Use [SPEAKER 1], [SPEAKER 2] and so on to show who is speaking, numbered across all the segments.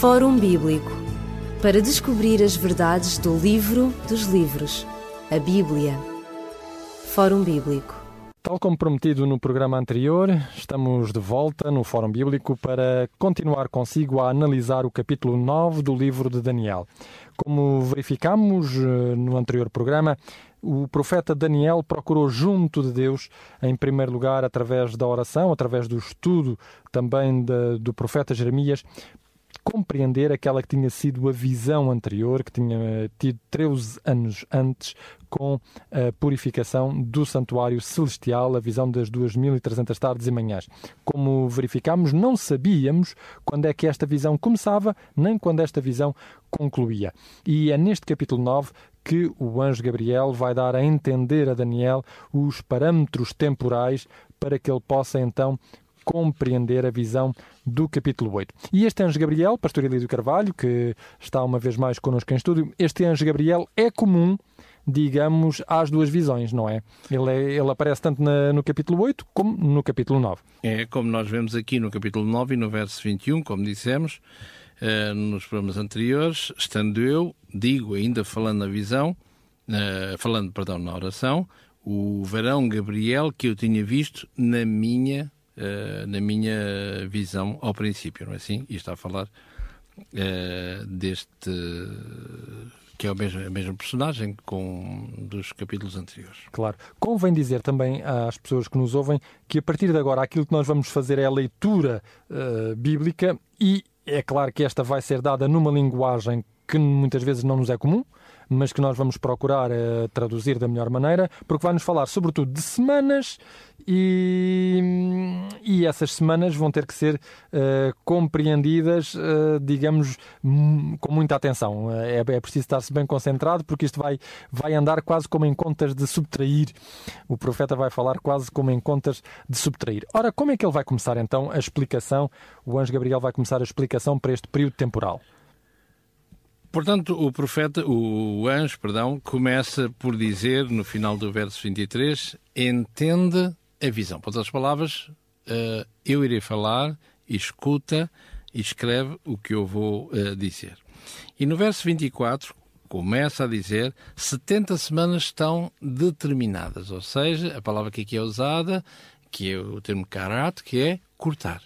[SPEAKER 1] Fórum Bíblico para descobrir as verdades do livro dos livros, a Bíblia. Fórum Bíblico.
[SPEAKER 2] Tal como prometido no programa anterior, estamos de volta no Fórum Bíblico para continuar consigo a analisar o capítulo 9 do livro de Daniel. Como verificamos eh, no anterior programa, o profeta Daniel procurou junto de Deus, em primeiro lugar, através da oração, através do estudo também de, do profeta Jeremias, compreender aquela que tinha sido a visão anterior, que tinha tido 13 anos antes, com a purificação do santuário celestial, a visão das 2.300 tardes e manhãs. Como verificamos, não sabíamos quando é que esta visão começava, nem quando esta visão concluía. E é neste capítulo 9 que o anjo Gabriel vai dar a entender a Daniel os parâmetros temporais para que ele possa então compreender a visão do capítulo 8. E este anjo Gabriel, pastor Elísio Carvalho, que está uma vez mais connosco em estúdio, este anjo Gabriel é comum digamos, às duas visões, não é? Ele, é, ele aparece tanto na, no capítulo 8 como no capítulo 9.
[SPEAKER 3] É, como nós vemos aqui no capítulo 9 e no verso 21, como dissemos uh, nos programas anteriores, estando eu, digo ainda falando na visão, uh, falando, perdão, na oração, o varão Gabriel que eu tinha visto na minha uh, na minha visão ao princípio, não é assim? E está a falar uh, deste que é o mesmo, a mesma personagem com dos capítulos anteriores.
[SPEAKER 2] Claro. Convém dizer também às pessoas que nos ouvem que a partir de agora aquilo que nós vamos fazer é a leitura uh, bíblica e é claro que esta vai ser dada numa linguagem que muitas vezes não nos é comum, mas que nós vamos procurar uh, traduzir da melhor maneira, porque vai-nos falar sobretudo de semanas e, e essas semanas vão ter que ser uh, compreendidas, uh, digamos, com muita atenção. É, é preciso estar-se bem concentrado, porque isto vai, vai andar quase como em contas de subtrair. O profeta vai falar quase como em contas de subtrair. Ora, como é que ele vai começar então a explicação? O anjo Gabriel vai começar a explicação para este período temporal.
[SPEAKER 3] Portanto, o profeta, o anjo, perdão, começa por dizer no final do verso 23: entende a visão. Por outras palavras, uh, eu irei falar, escuta e escreve o que eu vou uh, dizer. E no verso 24 começa a dizer 70 semanas estão determinadas, ou seja, a palavra que aqui é usada, que é o termo karat, que é cortar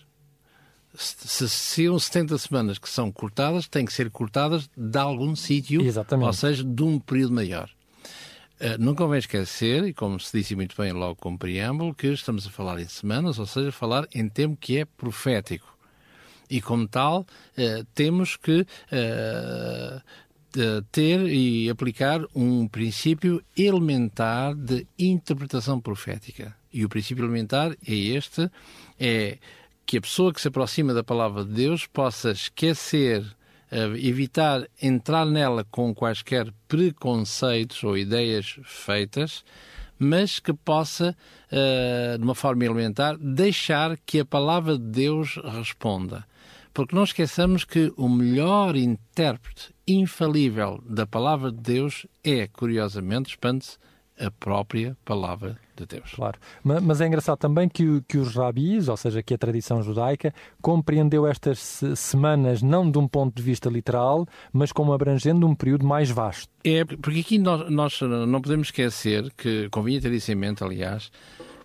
[SPEAKER 3] se, são 70 semanas que são cortadas, têm que ser cortadas de algum sítio, ou seja, de um período maior. Uh, não convém esquecer, e como se disse muito bem logo com o preâmbulo, que estamos a falar em semanas, ou seja, falar em tempo que é profético. E como tal, uh, temos que uh, ter e aplicar um princípio elementar de interpretação profética. E o princípio elementar é este, é que a pessoa que se aproxima da palavra de Deus possa esquecer, uh, evitar entrar nela com quaisquer preconceitos ou ideias feitas, mas que possa, uh, de uma forma elementar, deixar que a palavra de Deus responda. Porque não esqueçamos que o melhor intérprete infalível da palavra de Deus é, curiosamente, expande-se, a própria palavra de Deus.
[SPEAKER 2] Claro. Mas é engraçado também que, que os rabis, ou seja, que a tradição judaica, compreendeu estas semanas não de um ponto de vista literal, mas como abrangendo um período mais vasto.
[SPEAKER 3] É, porque aqui nós, nós não podemos esquecer que, convinha ter isso em mente, aliás,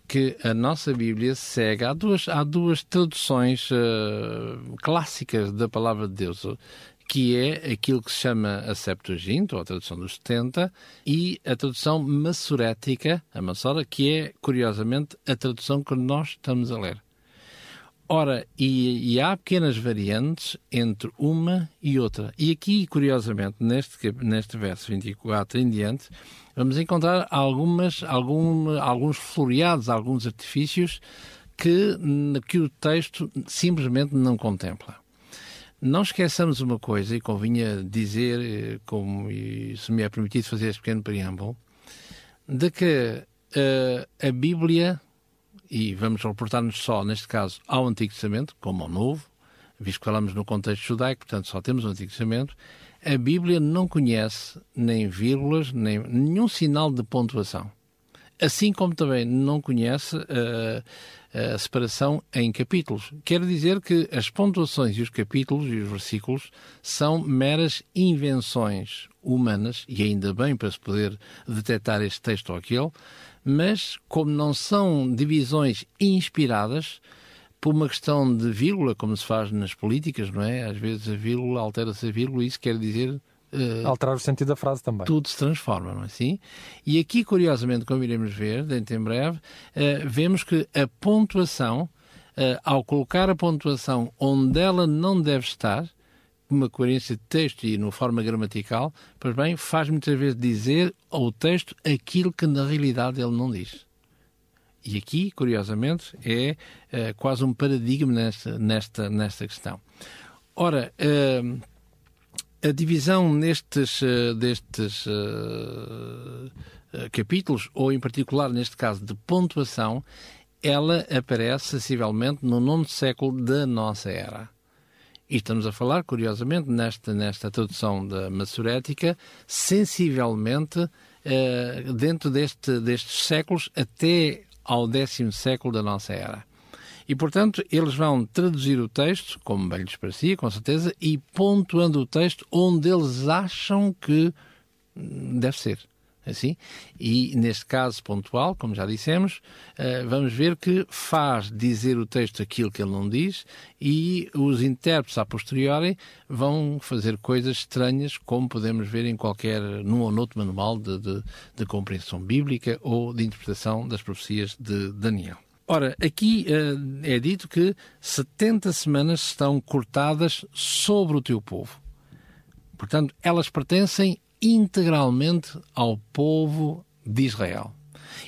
[SPEAKER 3] que a nossa Bíblia segue. Há duas, há duas traduções uh, clássicas da palavra de Deus que é aquilo que se chama a Septuaginta, ou a tradução dos 70, e a tradução massorética, a Massora, que é, curiosamente, a tradução que nós estamos a ler. Ora, e, e, há pequenas variantes entre uma e outra. E aqui, curiosamente, neste, neste verso 24 em diante, vamos encontrar algumas, algum, alguns floreados, alguns artifícios que, que o texto simplesmente não contempla. Não esqueçamos uma coisa, e convinha dizer, eh, como se me é permitido fazer este pequeno preâmbulo, de que uh, a Bíblia, e vamos reportar-nos só, neste caso, ao Antigo Testamento, como ao Novo, visto que falamos no contexto judaico, portanto só temos o Antigo Testamento, a Bíblia não conhece nem vírgulas, nem nenhum sinal de pontuação. Assim como também não conhece uh, a separação em capítulos. Quer dizer que as pontuações e os capítulos e os versículos são meras invenções humanas, e ainda bem para se poder detectar este texto ou aquele, mas como não são divisões inspiradas, por uma questão de vírgula, como se faz nas políticas, não é? Às vezes a vírgula altera-se a vírgula e isso quer dizer
[SPEAKER 2] Uh, Alterar o sentido da frase também.
[SPEAKER 3] Tudo se transforma, não é assim? E aqui, curiosamente, como iremos ver, dentro em breve, uh, vemos que a pontuação, uh, ao colocar a pontuação onde ela não deve estar, uma coerência de texto e no forma gramatical, pois bem, faz muitas vezes dizer ao texto aquilo que na realidade ele não diz. E aqui, curiosamente, é quase um paradigma nesta, nesta, nesta questão. Ora, a divisão nestes, uh, destes capítulos, ou em particular neste caso de pontuação, ela aparece sensivelmente no nono século da nossa era. E estamos a falar, curiosamente, nesta, nesta tradução da Massorética, sensivelmente dentro deste, destes séculos até ao décimo século da nossa era. E, portanto, eles vão traduzir o texto, como bem lhes parecia, com certeza, e pontuando o texto onde eles acham que deve ser assim. E neste caso pontual, como já dissemos, uh, vamos ver que faz dizer o texto aquilo que ele não diz e os intérpretes a posteriori vão fazer coisas estranhas, como podemos ver em qualquer, num ou noutro manual de, de, de compreensão bíblica ou de interpretação das profecias de Daniel. Ora, aqui uh, é dito que 70 semanas estão cortadas sobre o teu povo. Portanto, elas pertencem integralmente ao povo de Israel.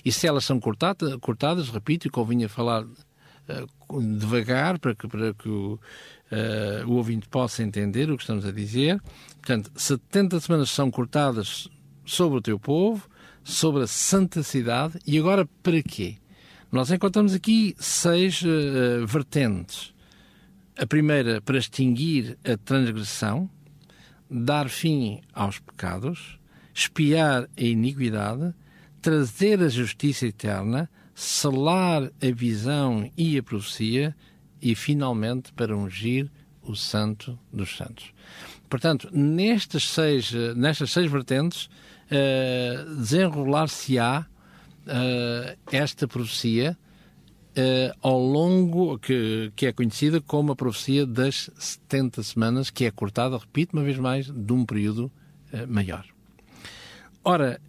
[SPEAKER 3] E se elas são cortadas, repito, e convinha falar uh, devagar para que, para que o, uh, o ouvinte possa entender o que estamos a dizer. Portanto, 70 semanas são cortadas sobre o teu povo, sobre a santa cidade, e agora para quê? Nós encontramos aqui seis uh, vertentes. A primeira, para extinguir a transgressão, dar fim aos pecados, espiar a iniquidade, trazer a justiça eterna, selar a visão e a profecia e, finalmente, para ungir o Santo dos Santos. Portanto, nestas seis, nestas seis vertentes, uh, desenrolar-se-á uh, esta profecia uh, ao longo, que, que é conhecida como a profecia das 70 semanas, que é cortada, repito uma vez mais, de um período uh, maior. Ora,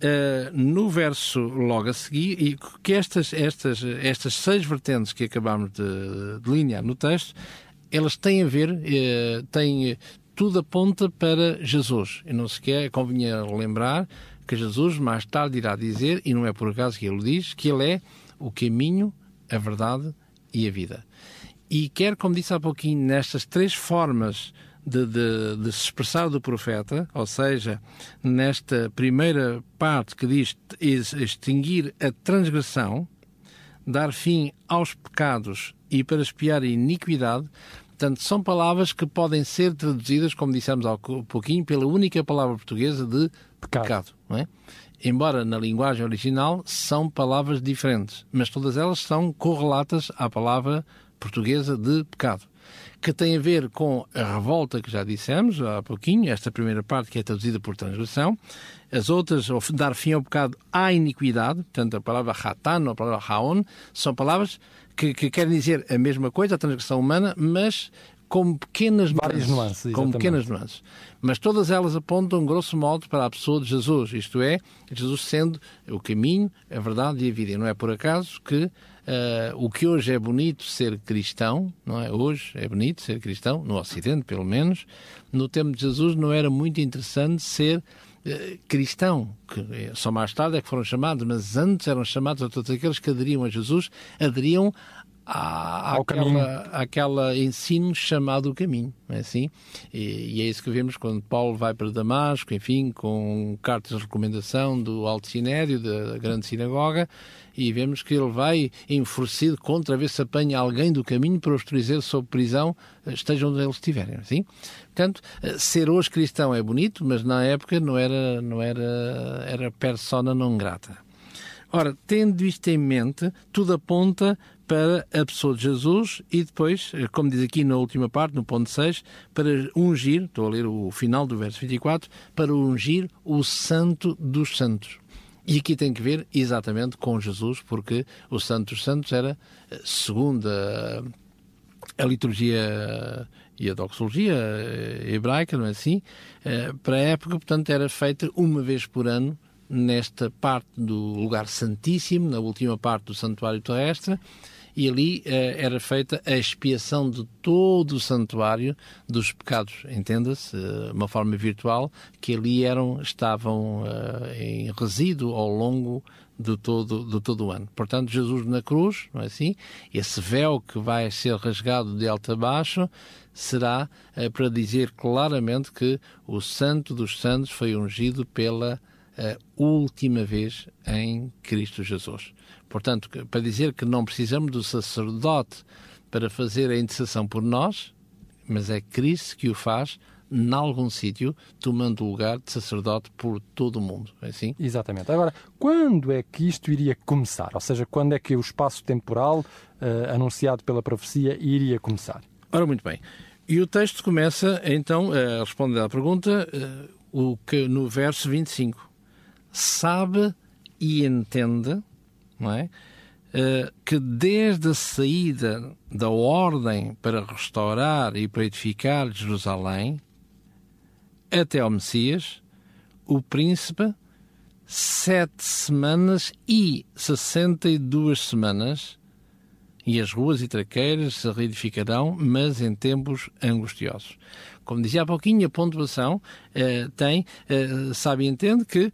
[SPEAKER 3] no verso logo a seguir, e que estas, estas, estas seis vertentes que acabamos de delinear no texto, elas têm a ver, têm, tudo aponta para Jesus. E não se quer, convinha lembrar que Jesus mais tarde irá dizer, e não é por acaso que ele diz, que ele é o caminho, a verdade e a vida. E quer, como disse há pouquinho, nestas três formas de, de, de, se expressar do profeta, ou seja, nesta primeira parte que diz extinguir a transgressão, dar fim aos pecados e para espiar a iniquidade, portanto, são palavras que podem ser traduzidas, como dissemos há pouquinho, pela única palavra portuguesa de pecado. pecado não é? embora na linguagem original são palavras diferentes, mas todas elas são correlatas à palavra portuguesa de pecado, que tem a ver com a revolta que já dissemos há pouquinho, esta primeira parte que é traduzida por transgressão, as outras, dar fim ao pecado à iniquidade, portanto a palavra hatan ou a palavra haon, são palavras que, que querem dizer a mesma coisa, a transgressão humana, mas com pequenas
[SPEAKER 2] Várias nuances, nuances
[SPEAKER 3] com pequenas nuances. Mas todas elas apontam, grosso modo, para a pessoa de Jesus, isto é, Jesus sendo o caminho, a verdade e a vida. E não é por acaso que uh, o que hoje é bonito ser cristão, não é? Hoje é bonito ser cristão, no Ocidente pelo menos, no tempo de Jesus não era muito interessante ser uh, cristão, que eh, só mais tarde é que foram chamados, mas antes eram chamados a todos aqueles que aderiam a Jesus, aderiam há, aquela, aquela ensino chamado caminho, não é assim? E, e, é isso que vemos quando Paulo vai para Damasco, enfim, com cartas de recomendação do Alto Sinério, da Grande Sinagoga, e vemos que ele vai enfurecido contra ver se apanha alguém do caminho para os trazer sob prisão, estejam onde eles estiverem, é assim? Portanto, ser hoje cristão é bonito, mas na época não era, não era, era persona não grata. Ora, tendo isto em mente, tudo aponta para a pessoa de Jesus e depois, como diz aqui na última parte, no ponto 6, para ungir, estou a ler o final do verso 24, para ungir o Santo dos Santos. E aqui tem que ver exatamente com Jesus, porque o Santo dos Santos era, segundo a, a liturgia e a doxologia hebraica, não é assim? Eh, para a época, portanto, era feita uma vez por ano nesta parte do lugar santíssimo, na última parte do santuário terrestre, e ali eh, era feita a expiação de todo o santuário dos pecados, entenda-se, uh, uma forma virtual, que ali eram, estavam uh, em resíduo ao longo de todo, de todo o ano. Portanto, Jesus na cruz, não é assim? Esse véu que vai ser rasgado de alto a baixo será para dizer claramente que o Santo dos Santos foi ungido pela última vez em Cristo Jesus. Portanto, para dizer que não precisamos do sacerdote para fazer a intercessão por nós, mas é Cristo que o faz em algum sítio, tomando o lugar de sacerdote por todo o mundo. É assim?
[SPEAKER 2] Exatamente. Agora, quando é que isto iria começar? Ou seja, quando é que o espaço temporal uh, anunciado pela profecia iria começar?
[SPEAKER 3] Ora, muito bem. E o texto começa, então, a responder à pergunta, uh, o que no verso 25. Sabe e entende não é? Uh, que desde a saída da ordem para restaurar e para edificar Jerusalém até ao Messias, o príncipe, sete semanas e sessenta e duas semanas, e as ruas e traqueiras se reedificarão, mas em tempos angustiosos. Como dizia há pouquinho, a pontuação uh, tem, uh, sabe e entende que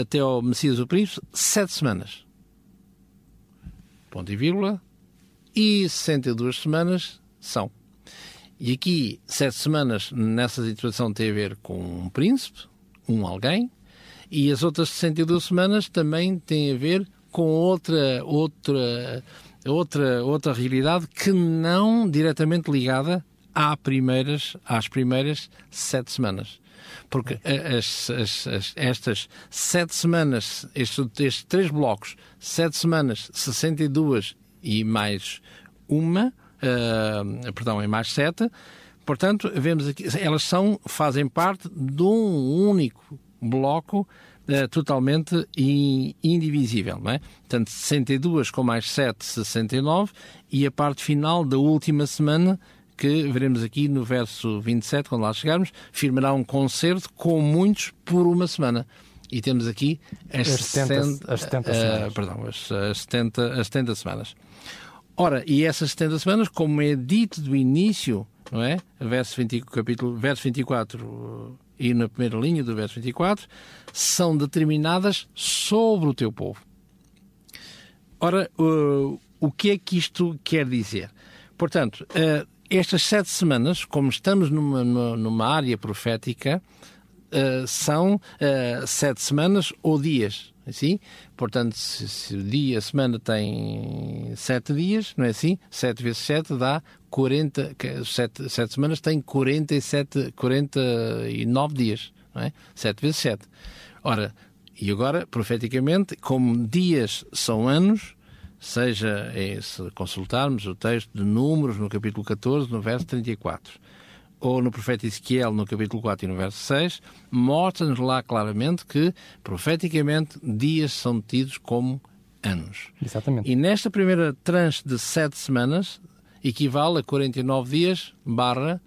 [SPEAKER 3] até ao Messias o Príncipe, sete semanas ponto e vírgula, e 62 semanas são. E aqui, sete semanas nessa situação tem a ver com um príncipe, um alguém, e as outras 62 semanas também têm a ver com outra, outra, outra, outra realidade que não diretamente ligada às primeiras, às primeiras sete semanas. Porque as, as, as, estas sete semanas, estes, estes três blocos, sete semanas, 62 e mais uma, uh, perdão, e mais sete, portanto, vemos aqui, elas são, fazem parte de um único bloco uh, totalmente in, indivisível, não é? Portanto, 62 com mais 7, 69, e a parte final da última semana que veremos aqui no verso 27, quando lá chegarmos, firmará um concerto com muitos por uma semana. E temos aqui as, as 70, as 70 uh, semanas. Perdão, as, as, 70, as 70 semanas. Ora, e essas 70 semanas, como é dito do início, não é? Verso, 20, capítulo, verso 24 e na primeira linha do verso 24, são determinadas sobre o teu povo. Ora, uh, o que é que isto quer dizer? Portanto, uh, estas sete semanas, como estamos numa, numa área profética, uh, são uh, sete semanas ou dias, assim? Portanto, se, se, o dia, a semana tem sete dias, não é assim? Sete vezes sete dá 40, sete, sete semanas tem 47, 49 dias, não é? Sete vezes sete. Ora, e agora, profeticamente, como dias são anos, seja é, se consultarmos o texto de Números no capítulo 14, no verso 34, ou no profeta Ezequiel no capítulo 4 e no verso 6, mostra-nos lá claramente que, profeticamente, dias são tidos como anos.
[SPEAKER 2] Exatamente.
[SPEAKER 3] E nesta primeira tranche de sete semanas, equivale a 49 dias barra...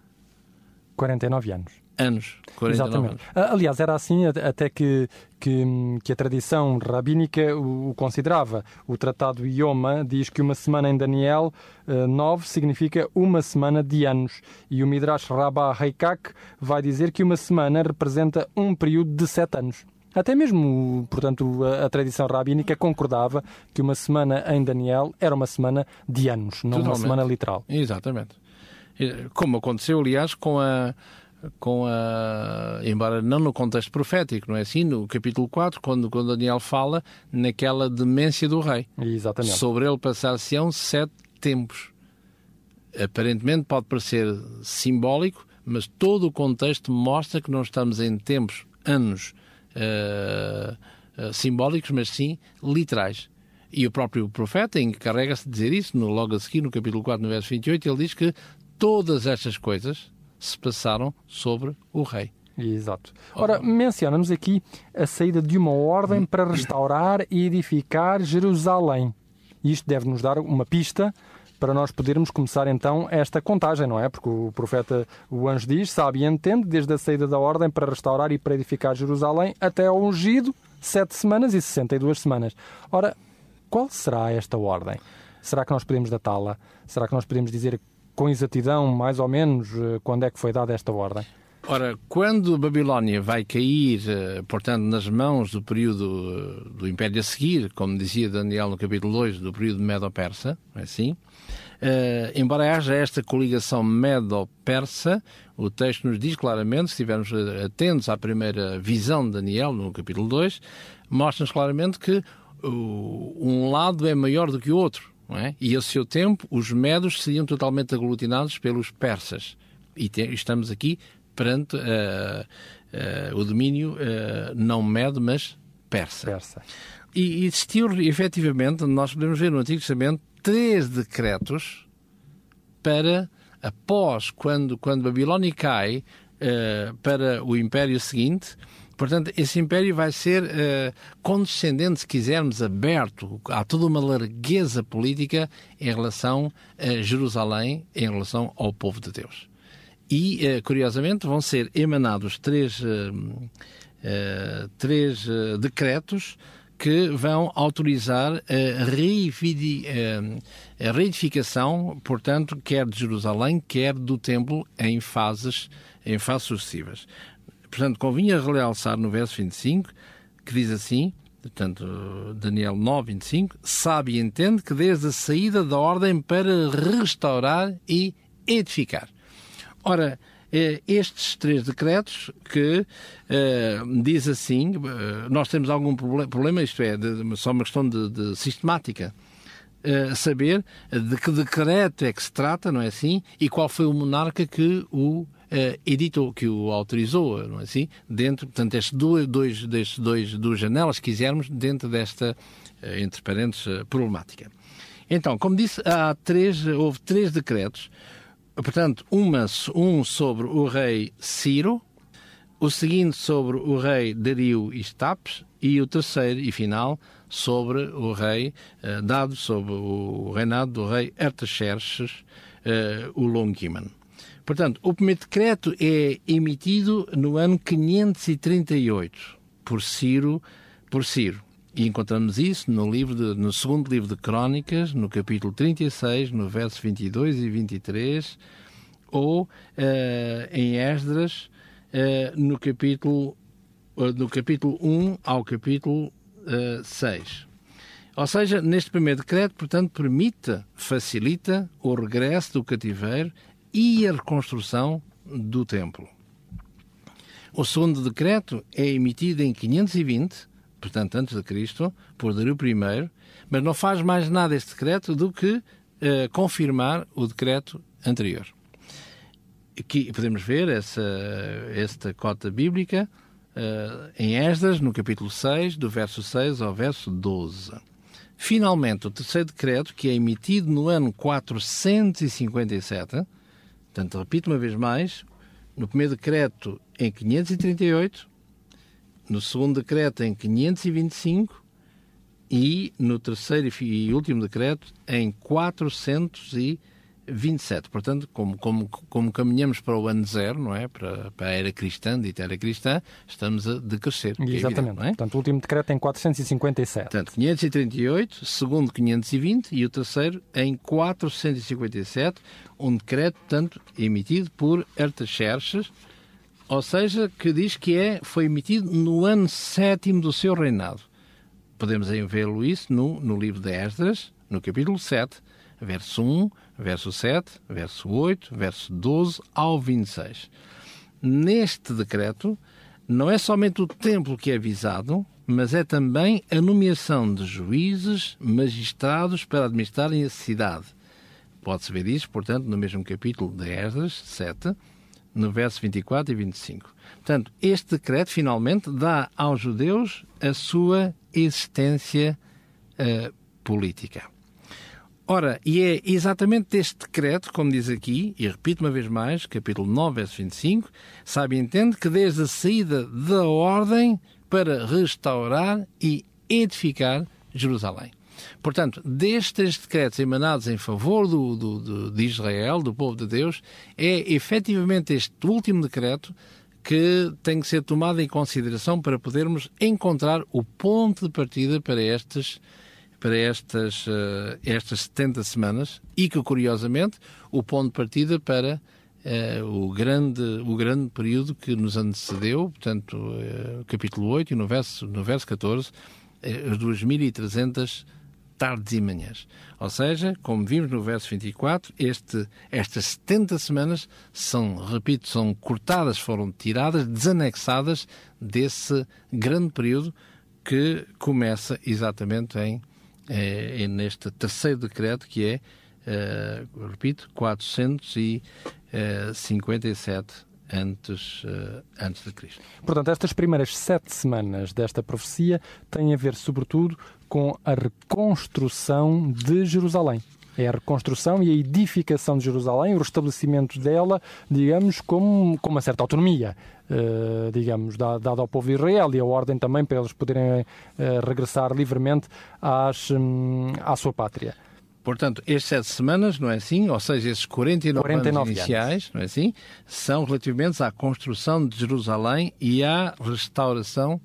[SPEAKER 2] 49 anos
[SPEAKER 3] anos.
[SPEAKER 2] Exatamente. Anos. Aliás, era assim até que, que, que a tradição rabínica o, considerava. O tratado Ioma diz que uma semana em Daniel 9 eh, significa uma semana de anos. E o Midrash Rabbah Reikak vai dizer que uma semana representa um período de sete anos. Até mesmo, portanto, a, a, tradição rabínica concordava que uma semana em Daniel era uma semana de anos, não Totalmente. uma semana literal.
[SPEAKER 3] Exatamente. Como aconteceu, aliás, com a, com a. embora não no contexto profético, não é assim? No capítulo 4, quando, quando Daniel fala naquela demência do rei.
[SPEAKER 2] Exatamente.
[SPEAKER 3] Sobre ele passar-se-ão sete tempos. Aparentemente pode parecer simbólico, mas todo o contexto mostra que não estamos em tempos, anos. Uh, uh, simbólicos, mas sim literais. E o próprio profeta encarrega-se de dizer isso, no, logo a seguir, no capítulo 4, no verso 28, ele diz que todas estas coisas se passaram sobre o rei.
[SPEAKER 2] Exato. Ora, menciona-nos aqui a saída de uma ordem para restaurar e edificar Jerusalém. Isto deve nos dar uma pista para nós podermos começar então esta contagem, não é? Porque o profeta, o anjo diz, sabe e entende, desde a saída da ordem para restaurar e para edificar Jerusalém até ao ungido, sete semanas e sessenta e duas semanas. Ora, qual será esta ordem? Será que nós podemos datá-la? Será que nós podemos dizer com exatidão, mais ou menos, eh, quando é que foi dada esta ordem?
[SPEAKER 3] Ora, quando Babilónia vai cair, eh, portanto, nas mãos do período eh, do Império a seguir, como dizia Daniel no capítulo 2, do período Medo-Persa, é assim? Uh, embora haja esta coligação Medo-Persa, o texto nos diz claramente, se estivermos atentos à primeira visão de Daniel, no capítulo 2, mostra-nos claramente que uh, um lado é maior do que o outro. É? E, a seu tempo, os medos seriam totalmente aglutinados pelos persas. E te, estamos aqui perante uh, uh, o domínio uh, não medo, mas persa. persa. E existiu, efetivamente, nós podemos ver no Antigo Testamento, três decretos para, após, quando, quando Babilónia cai, para o império seguinte, Portanto, esse império vai ser uh, condescendente, se quisermos, aberto. Há toda uma largueza política em relação a Jerusalém, em relação ao povo de Deus. E, eh, curiosamente, vão ser emanados três, eh, três decretos que vão autorizar a, reedificação, portanto, quer de Jerusalém, quer do templo, em fases, em fases sucessivas. Portanto, convinha realçar no verso 25, que diz assim, portanto, Daniel 9, 25, sabe e entende que desde a saída da ordem para restaurar e edificar. Ora, eh, estes três decretos que uh, diz assim, uh, nós temos algum problema, isto é, de, só uma questão de, de sistemática, uh, saber de que decreto é que se trata, não é assim, e qual foi o monarca que o editou, que o autorizou, não é assim, dentro, portanto, estes dois, dois, destes dois, duas janelas, se quisermos, dentro desta, entre parênteses, problemática. Então, como disse, há três, houve três decretos portanto, uma, um sobre o rei Ciro, o seguinte sobre o rei Dario Istapes e o terceiro e final sobre o rei, eh, dado sobre o reinado do rei Artaxerxes, eh, o Longiman. Portanto, o primeiro decreto é emitido no ano 538 por Ciro, por Ciro. E encontramos isso no, livro de, no segundo livro de Crónicas, no capítulo 36, no verso 22 e 23, ou uh, em Esdras, uh, no, capítulo, uh, no capítulo 1 ao capítulo uh, 6. Ou seja, neste primeiro decreto, portanto, permite, facilita o regresso do cativeiro e a reconstrução do templo. O segundo decreto é emitido em 520 portanto, antes de Cristo, por Dario I, mas não faz mais nada este decreto do que uh, confirmar o decreto anterior. Aqui podemos ver essa, esta cota bíblica uh, em Esdras, no capítulo 6, do verso 6 ao verso 12. Finalmente, o terceiro decreto, que é emitido no ano 457, portanto, repito uma vez mais, no primeiro decreto em 538, no segundo decreto em 525 e no terceiro e último decreto em 427. Portanto, como, como, como caminhamos para o ano zero, não é? Para, para a era cristã, dita era cristã, estamos a decrescer.
[SPEAKER 2] É Exatamente. É? Portanto, o último decreto em 457.
[SPEAKER 3] Portanto, 538, segundo 520 e o terceiro em 457, um decreto, portanto, emitido por Artaxerxes, ou seja, que diz que é, foi emitido no ano sétimo do seu reinado. Podemos vê-lo isso no, no livro de Esdras, no capítulo 7, verso 1, verso 7, verso 8, verso 12 ao 26. Neste decreto, não é somente o templo que é visado, mas é também a nomeação de juízes, magistrados para administrarem a cidade. Pode-se ver isso, portanto, no mesmo capítulo de Esdras 7, no verso 24 e 25. Portanto, este decreto finalmente dá aos judeus a sua existência uh, política. Ora, e é exatamente este decreto, como diz aqui, e repito uma vez mais, capítulo 9, verso 25, sabe e entende que desde a saída da ordem para restaurar e edificar Jerusalém. Portanto, destes decretos emanados em favor do, do, do, de Israel, do povo de Deus, é efetivamente este último decreto que tem que ser tomado em consideração para podermos encontrar o ponto de partida para estes para estas, uh, estas 70 semanas e que, curiosamente, o ponto de partida para uh, o, grande, o grande período que nos antecedeu, portanto, uh, capítulo 8 e no verso, no verso 14, as 2.300 tardes e manhãs. Ou seja, como vimos no verso 24, este, estas 70 semanas são, repito, são cortadas, foram tiradas, desanexadas desse grande período que começa exatamente em é, neste terceiro decreto, que é, é repito, 457 antes, uh, antes de Cristo.
[SPEAKER 2] Portanto, estas primeiras sete semanas desta profecia têm a ver, sobretudo, com a reconstrução de Jerusalém. É a reconstrução e a edificação de Jerusalém, o restabelecimento dela, digamos, com, com uma certa autonomia, uh, digamos, dada ao povo de Israel e a ordem também para eles poderem uh, regressar livremente às, um, à sua pátria.
[SPEAKER 3] Portanto, estes sete semanas, não é assim? Ou seja, esses 49, 49 anos iniciais, anos. não é assim? São relativamente à construção de Jerusalém e à restauração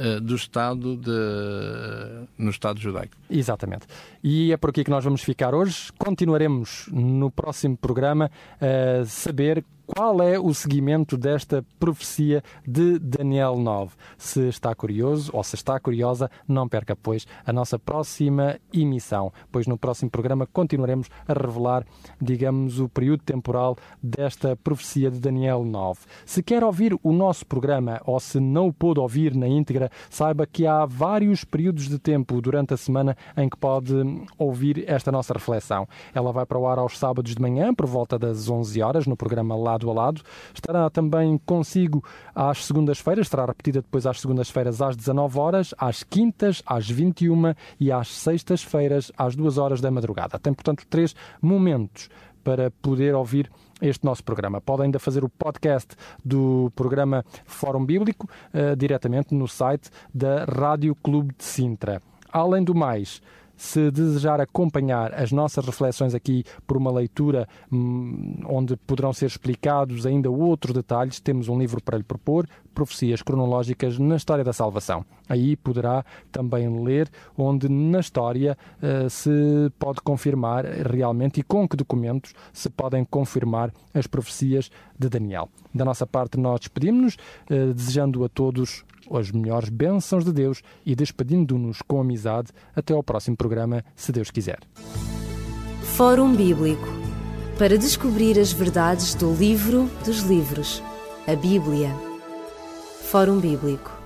[SPEAKER 3] uh, do Estado de, no Estado judaico.
[SPEAKER 2] Exatamente. E é por aqui que nós vamos ficar hoje. Continuaremos no próximo programa a saber qual é o seguimento desta profecia de Daniel 9. Se está curioso ou se está curiosa, não perca, pois, a nossa próxima emissão, pois no próximo programa continuaremos a revelar, digamos, o período temporal desta profecia de Daniel 9. Se quer ouvir o nosso programa ou se não o pôde ouvir na íntegra, saiba que há vários períodos de tempo durante a semana em que pode ouvir esta nossa reflexão. Ela vai para o ar aos sábados de manhã, por volta das 11 horas, no programa Lado a Lado. Estará também consigo às segundas-feiras, estará repetida depois às segundas-feiras às 19 horas, às quintas, às 21 e às sextas-feiras às 2 horas da madrugada. Tem, portanto, três momentos para poder ouvir este nosso programa. Pode ainda fazer o podcast do programa Fórum Bíblico uh, diretamente no site da Rádio Clube de Sintra. Além do mais, se desejar acompanhar as nossas reflexões aqui por uma leitura hum, onde poderão ser explicados ainda outros detalhes, temos um livro para lhe propor, Profecias Cronológicas na História da Salvação. Aí poderá também ler onde na história uh, se pode confirmar realmente e com que documentos se podem confirmar as profecias de Daniel. Da nossa parte, nós despedimos-nos, uh, desejando a todos as melhores bênçãos de Deus e despedindo-nos com amizade até ao próximo programa, se Deus quiser.
[SPEAKER 1] Fórum Bíblico para descobrir as verdades do livro dos livros, a Bíblia. Fórum Bíblico